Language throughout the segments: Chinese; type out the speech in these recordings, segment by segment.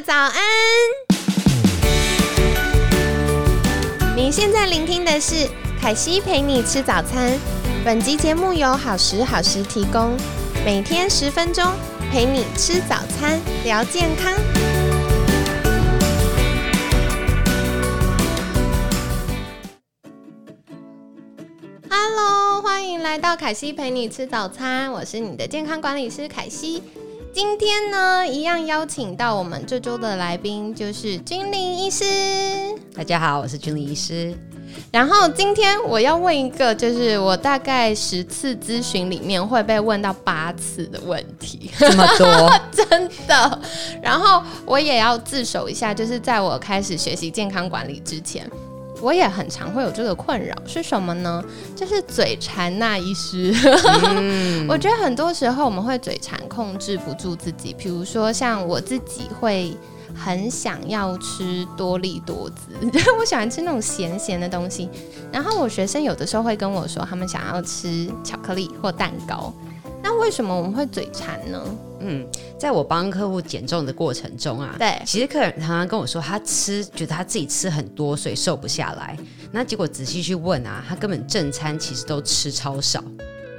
早安！你现在聆听的是凯西陪你吃早餐。本集节目由好时好时提供，每天十分钟陪你吃早餐，聊健康。Hello，欢迎来到凯西陪你吃早餐，我是你的健康管理师凯西。今天呢，一样邀请到我们这周的来宾，就是君临医师。大家好，我是君临医师。然后今天我要问一个，就是我大概十次咨询里面会被问到八次的问题，这么多，真的。然后我也要自首一下，就是在我开始学习健康管理之前。我也很常会有这个困扰，是什么呢？就是嘴馋那一时。我觉得很多时候我们会嘴馋，控制不住自己。比如说，像我自己会很想要吃多利多滋，我喜欢吃那种咸咸的东西。然后我学生有的时候会跟我说，他们想要吃巧克力或蛋糕。那为什么我们会嘴馋呢？嗯，在我帮客户减重的过程中啊，对，其实客人常常跟我说，他吃觉得他自己吃很多，所以瘦不下来。那结果仔细去问啊，他根本正餐其实都吃超少，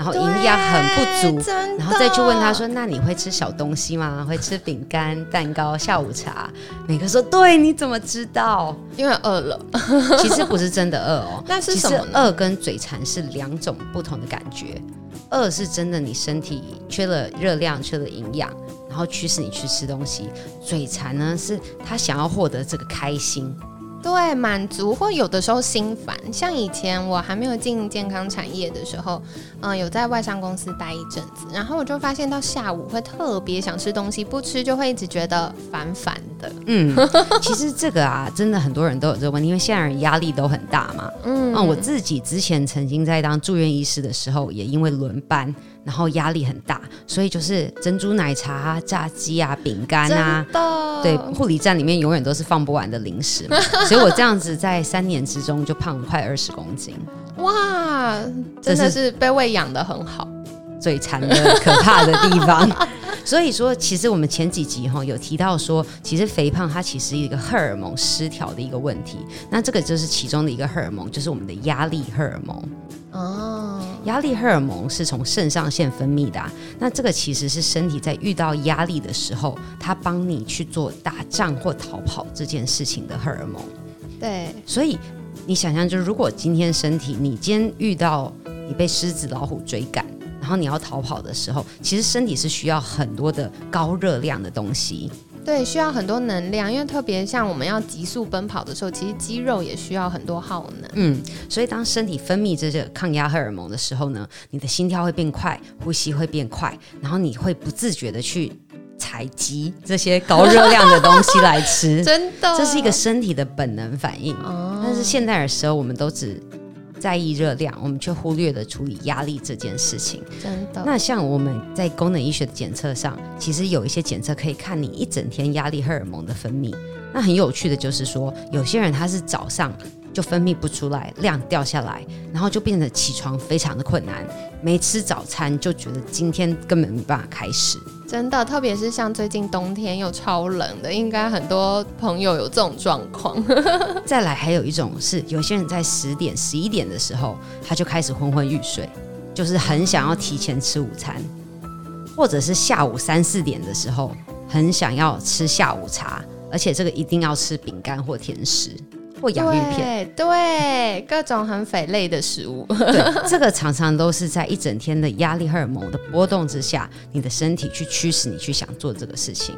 然后营养很不足。然后再去问他说，那你会吃小东西吗？会吃饼干、蛋糕、下午茶？每个说对，你怎么知道？因为饿了。其实不是真的饿哦，那是什么？饿跟嘴馋是两种不同的感觉。饿是真的，你身体缺了热量，缺了营养，然后驱使你去吃东西。嘴馋呢，是他想要获得这个开心。对，满足或有的时候心烦，像以前我还没有进健康产业的时候，嗯，有在外商公司待一阵子，然后我就发现到下午会特别想吃东西，不吃就会一直觉得烦烦的。嗯，其实这个啊，真的很多人都有这个问题，因为现在人压力都很大嘛。嗯，我自己之前曾经在当住院医师的时候，也因为轮班。然后压力很大，所以就是珍珠奶茶、啊炸鸡啊、饼干啊，对，护理站里面永远都是放不完的零食。所以我这样子在三年之中就胖快二十公斤。哇，真的是被喂养的很好，嘴馋的可怕的地方。所以说，其实我们前几集哈有提到说，其实肥胖它其实一个荷尔蒙失调的一个问题。那这个就是其中的一个荷尔蒙，就是我们的压力荷尔蒙。哦，压力荷尔蒙是从肾上腺分泌的。那这个其实是身体在遇到压力的时候，它帮你去做打仗或逃跑这件事情的荷尔蒙。对，所以你想象，就是如果今天身体你今天遇到你被狮子、老虎追赶，然后你要逃跑的时候，其实身体是需要很多的高热量的东西。对，需要很多能量，因为特别像我们要急速奔跑的时候，其实肌肉也需要很多耗能。嗯，所以当身体分泌这些抗压荷尔蒙的时候呢，你的心跳会变快，呼吸会变快，然后你会不自觉的去采集这些高热量的东西来吃。真的，这是一个身体的本能反应。哦，但是现代的时候，我们都只。在意热量，我们却忽略了处理压力这件事情。真的。那像我们在功能医学的检测上，其实有一些检测可以看你一整天压力荷尔蒙的分泌。那很有趣的就是说，有些人他是早上就分泌不出来，量掉下来，然后就变得起床非常的困难，没吃早餐就觉得今天根本没办法开始。真的，特别是像最近冬天又超冷的，应该很多朋友有这种状况。再来，还有一种是，有些人在十点、十一点的时候，他就开始昏昏欲睡，就是很想要提前吃午餐，或者是下午三四点的时候，很想要吃下午茶，而且这个一定要吃饼干或甜食。或洋芋片，对各种很肥类的食物，对这个常常都是在一整天的压力荷尔蒙的波动之下，你的身体去驱使你去想做这个事情。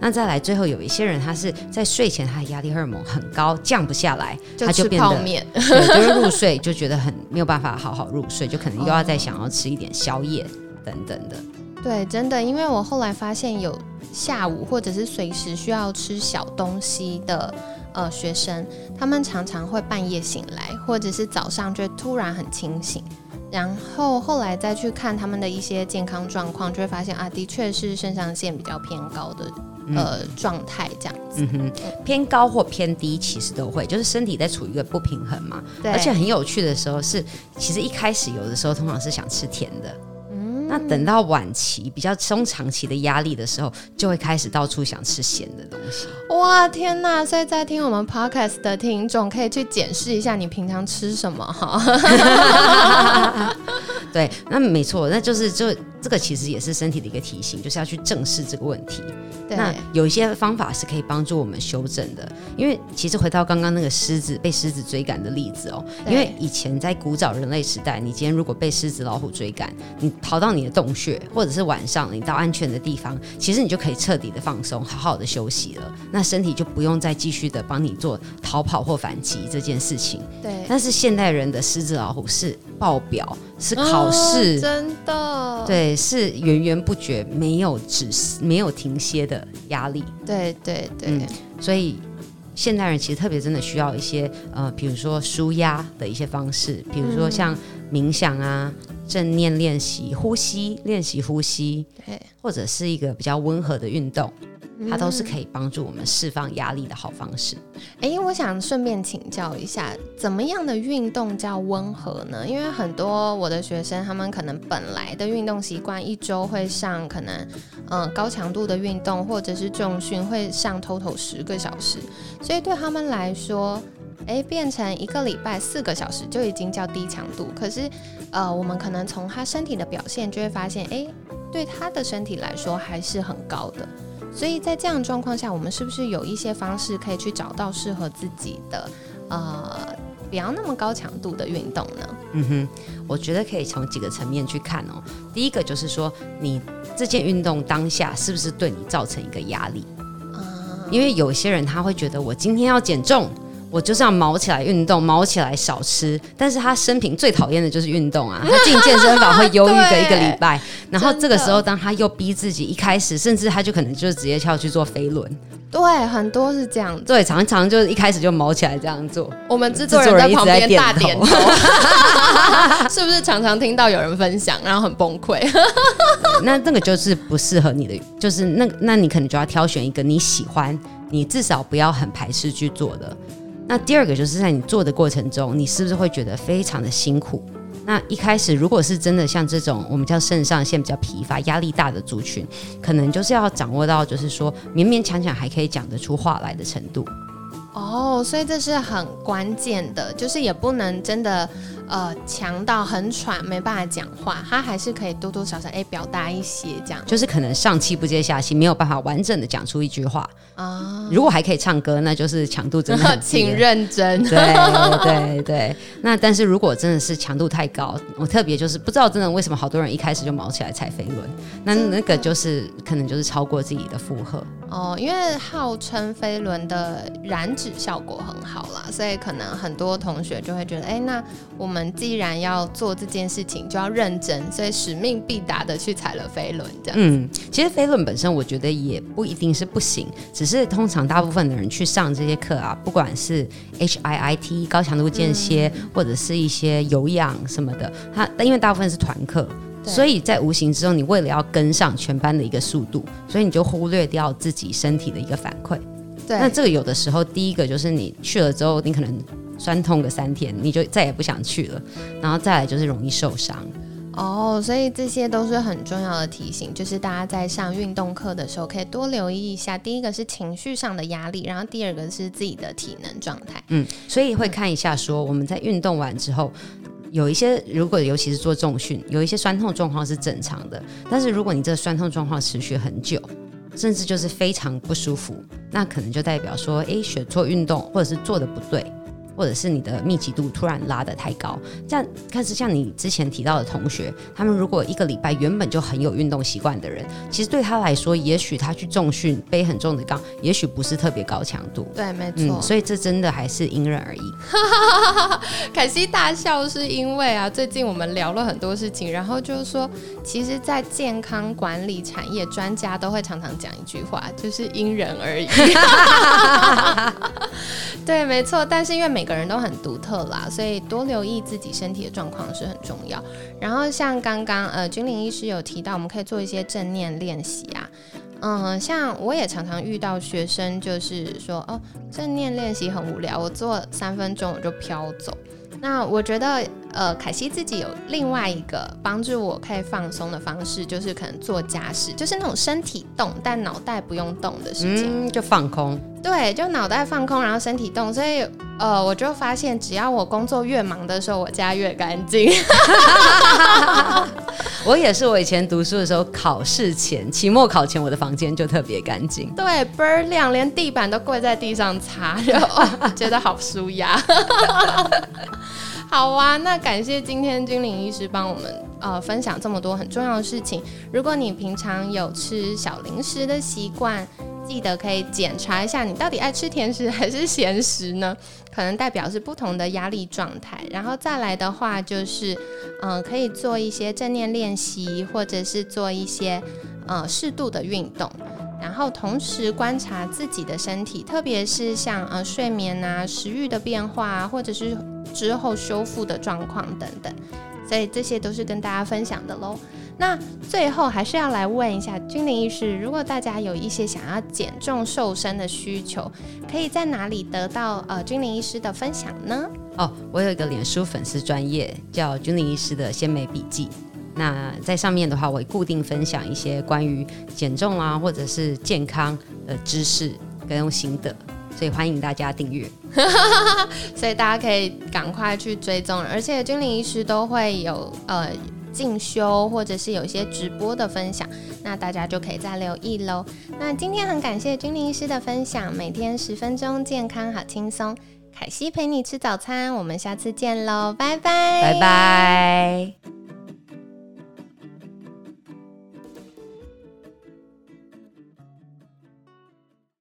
那再来，最后有一些人，他是在睡前他的压力荷尔蒙很高，降不下来，他就变得面，就是入睡就觉得很没有办法好好入睡，就可能又要再想要吃一点宵夜等等的。对，真的，因为我后来发现有下午或者是随时需要吃小东西的。呃，学生他们常常会半夜醒来，或者是早上就突然很清醒，然后后来再去看他们的一些健康状况，就会发现啊，的确是肾上腺比较偏高的呃状态这样子。嗯哼，偏高或偏低其实都会，就是身体在处于一个不平衡嘛。对。而且很有趣的时候是，其实一开始有的时候通常是想吃甜的。那等到晚期比较中长期的压力的时候，就会开始到处想吃咸的东西。哇，天哪！所以在听我们 podcast 的听众可以去检视一下你平常吃什么哈。对，那没错，那就是就这个其实也是身体的一个提醒，就是要去正视这个问题。对那有一些方法是可以帮助我们修正的，因为其实回到刚刚那个狮子被狮子追赶的例子哦，因为以前在古早人类时代，你今天如果被狮子、老虎追赶，你逃到你的洞穴，或者是晚上你到安全的地方，其实你就可以彻底的放松，好好的休息了，那身体就不用再继续的帮你做逃跑或反击这件事情。对，但是现代人的狮子、老虎是爆表。是考试，真的，对，是源源不绝，没有止，没有停歇的压力，对对对，所以现代人其实特别真的需要一些呃，比如说舒压的一些方式，比如说像冥想啊、正念练习、呼吸练习、呼吸，对，或者是一个比较温和的运动。它都是可以帮助我们释放压力的好方式。哎，我想顺便请教一下，怎么样的运动叫温和呢？因为很多我的学生，他们可能本来的运动习惯一周会上可能嗯高强度的运动，或者是重训会上 total 十个小时，所以对他们来说，哎，变成一个礼拜四个小时就已经叫低强度。可是呃，我们可能从他身体的表现就会发现，哎，对他的身体来说还是很高的。所以在这样的状况下，我们是不是有一些方式可以去找到适合自己的，呃，不要那么高强度的运动呢？嗯哼，我觉得可以从几个层面去看哦。第一个就是说，你这件运动当下是不是对你造成一个压力？啊，因为有些人他会觉得，我今天要减重。我就是要毛起来运动，毛起来少吃。但是他生平最讨厌的就是运动啊！他进健身房会忧郁个一个礼拜，然后这个时候当他又逼自己，一开始甚至他就可能就直接跳去做飞轮。对，很多是这样。对，常常就是一开始就毛起来这样做。我们制作人在旁边大点头 是不是常常听到有人分享，然后很崩溃？那那个就是不适合你的，就是那那你可能就要挑选一个你喜欢，你至少不要很排斥去做的。那第二个就是在你做的过程中，你是不是会觉得非常的辛苦？那一开始如果是真的像这种我们叫肾上腺比较疲乏、压力大的族群，可能就是要掌握到，就是说勉勉强强还可以讲得出话来的程度。哦，所以这是很关键的，就是也不能真的。呃，强到很喘，没办法讲话，他还是可以多多少少哎表达一些这样，就是可能上气不接下气，没有办法完整的讲出一句话啊。如果还可以唱歌，那就是强度真的很 请认真。对对对，那但是如果真的是强度太高，我特别就是不知道真的为什么好多人一开始就毛起来踩飞轮，那那个就是可能就是超过自己的负荷哦。因为号称飞轮的燃脂效果很好啦，所以可能很多同学就会觉得，哎，那我们。既然要做这件事情，就要认真，所以使命必达的去踩了飞轮，这样。嗯，其实飞轮本身，我觉得也不一定是不行，只是通常大部分的人去上这些课啊，不管是 H I I T 高强度间歇，或者是一些有氧什么的，它因为大部分是团课，所以在无形之中，你为了要跟上全班的一个速度，所以你就忽略掉自己身体的一个反馈。对，那这个有的时候，第一个就是你去了之后，你可能。酸痛个三天，你就再也不想去了，然后再来就是容易受伤。哦，所以这些都是很重要的提醒，就是大家在上运动课的时候可以多留意一下。第一个是情绪上的压力，然后第二个是自己的体能状态。嗯，所以会看一下说我们在运动完之后，有一些如果尤其是做重训，有一些酸痛状况是正常的，但是如果你这个酸痛状况持续很久，甚至就是非常不舒服，那可能就代表说，诶，选错运动或者是做的不对。或者是你的密集度突然拉得太高，这样，但是像你之前提到的同学，他们如果一个礼拜原本就很有运动习惯的人，其实对他来说，也许他去重训背很重的杠，也许不是特别高强度。对，没错。所以这真的还是因人而异。凯西大笑是因为啊，最近我们聊了很多事情，然后就是说，其实，在健康管理产业，专家都会常常讲一句话，就是因人而异。对，没错。但是因为每每个人都很独特啦，所以多留意自己身体的状况是很重要。然后像刚刚呃，君临医师有提到，我们可以做一些正念练习啊。嗯，像我也常常遇到学生，就是说哦，正念练习很无聊，我做三分钟我就飘走。那我觉得呃，凯西自己有另外一个帮助我可以放松的方式，就是可能做家事，就是那种身体动但脑袋不用动的事情，嗯，就放空。对，就脑袋放空，然后身体动，所以呃，我就发现只要我工作越忙的时候，我家越干净。我也是，我以前读书的时候，考试前、期末考前，我的房间就特别干净。对，倍儿亮，连地板都跪在地上擦，觉得好舒压。好啊，那感谢今天君临医师帮我们呃分享这么多很重要的事情。如果你平常有吃小零食的习惯，记得可以检查一下，你到底爱吃甜食还是咸食呢？可能代表是不同的压力状态。然后再来的话，就是嗯，可以做一些正念练习，或者是做一些呃适度的运动。然后同时观察自己的身体，特别是像呃睡眠啊、食欲的变化，或者是之后修复的状况等等。所以这些都是跟大家分享的喽。那最后还是要来问一下君临医师，如果大家有一些想要减重瘦身的需求，可以在哪里得到呃君临医师的分享呢？哦，我有一个脸书粉丝专业叫君临医师的鲜美笔记。那在上面的话，我会固定分享一些关于减重啊，或者是健康的知识跟心得，所以欢迎大家订阅。所以大家可以赶快去追踪，而且君临医师都会有呃。进修或者是有一些直播的分享，那大家就可以再留意喽。那今天很感谢君临医师的分享，每天十分钟，健康好轻松。凯西陪你吃早餐，我们下次见喽，拜拜，拜拜。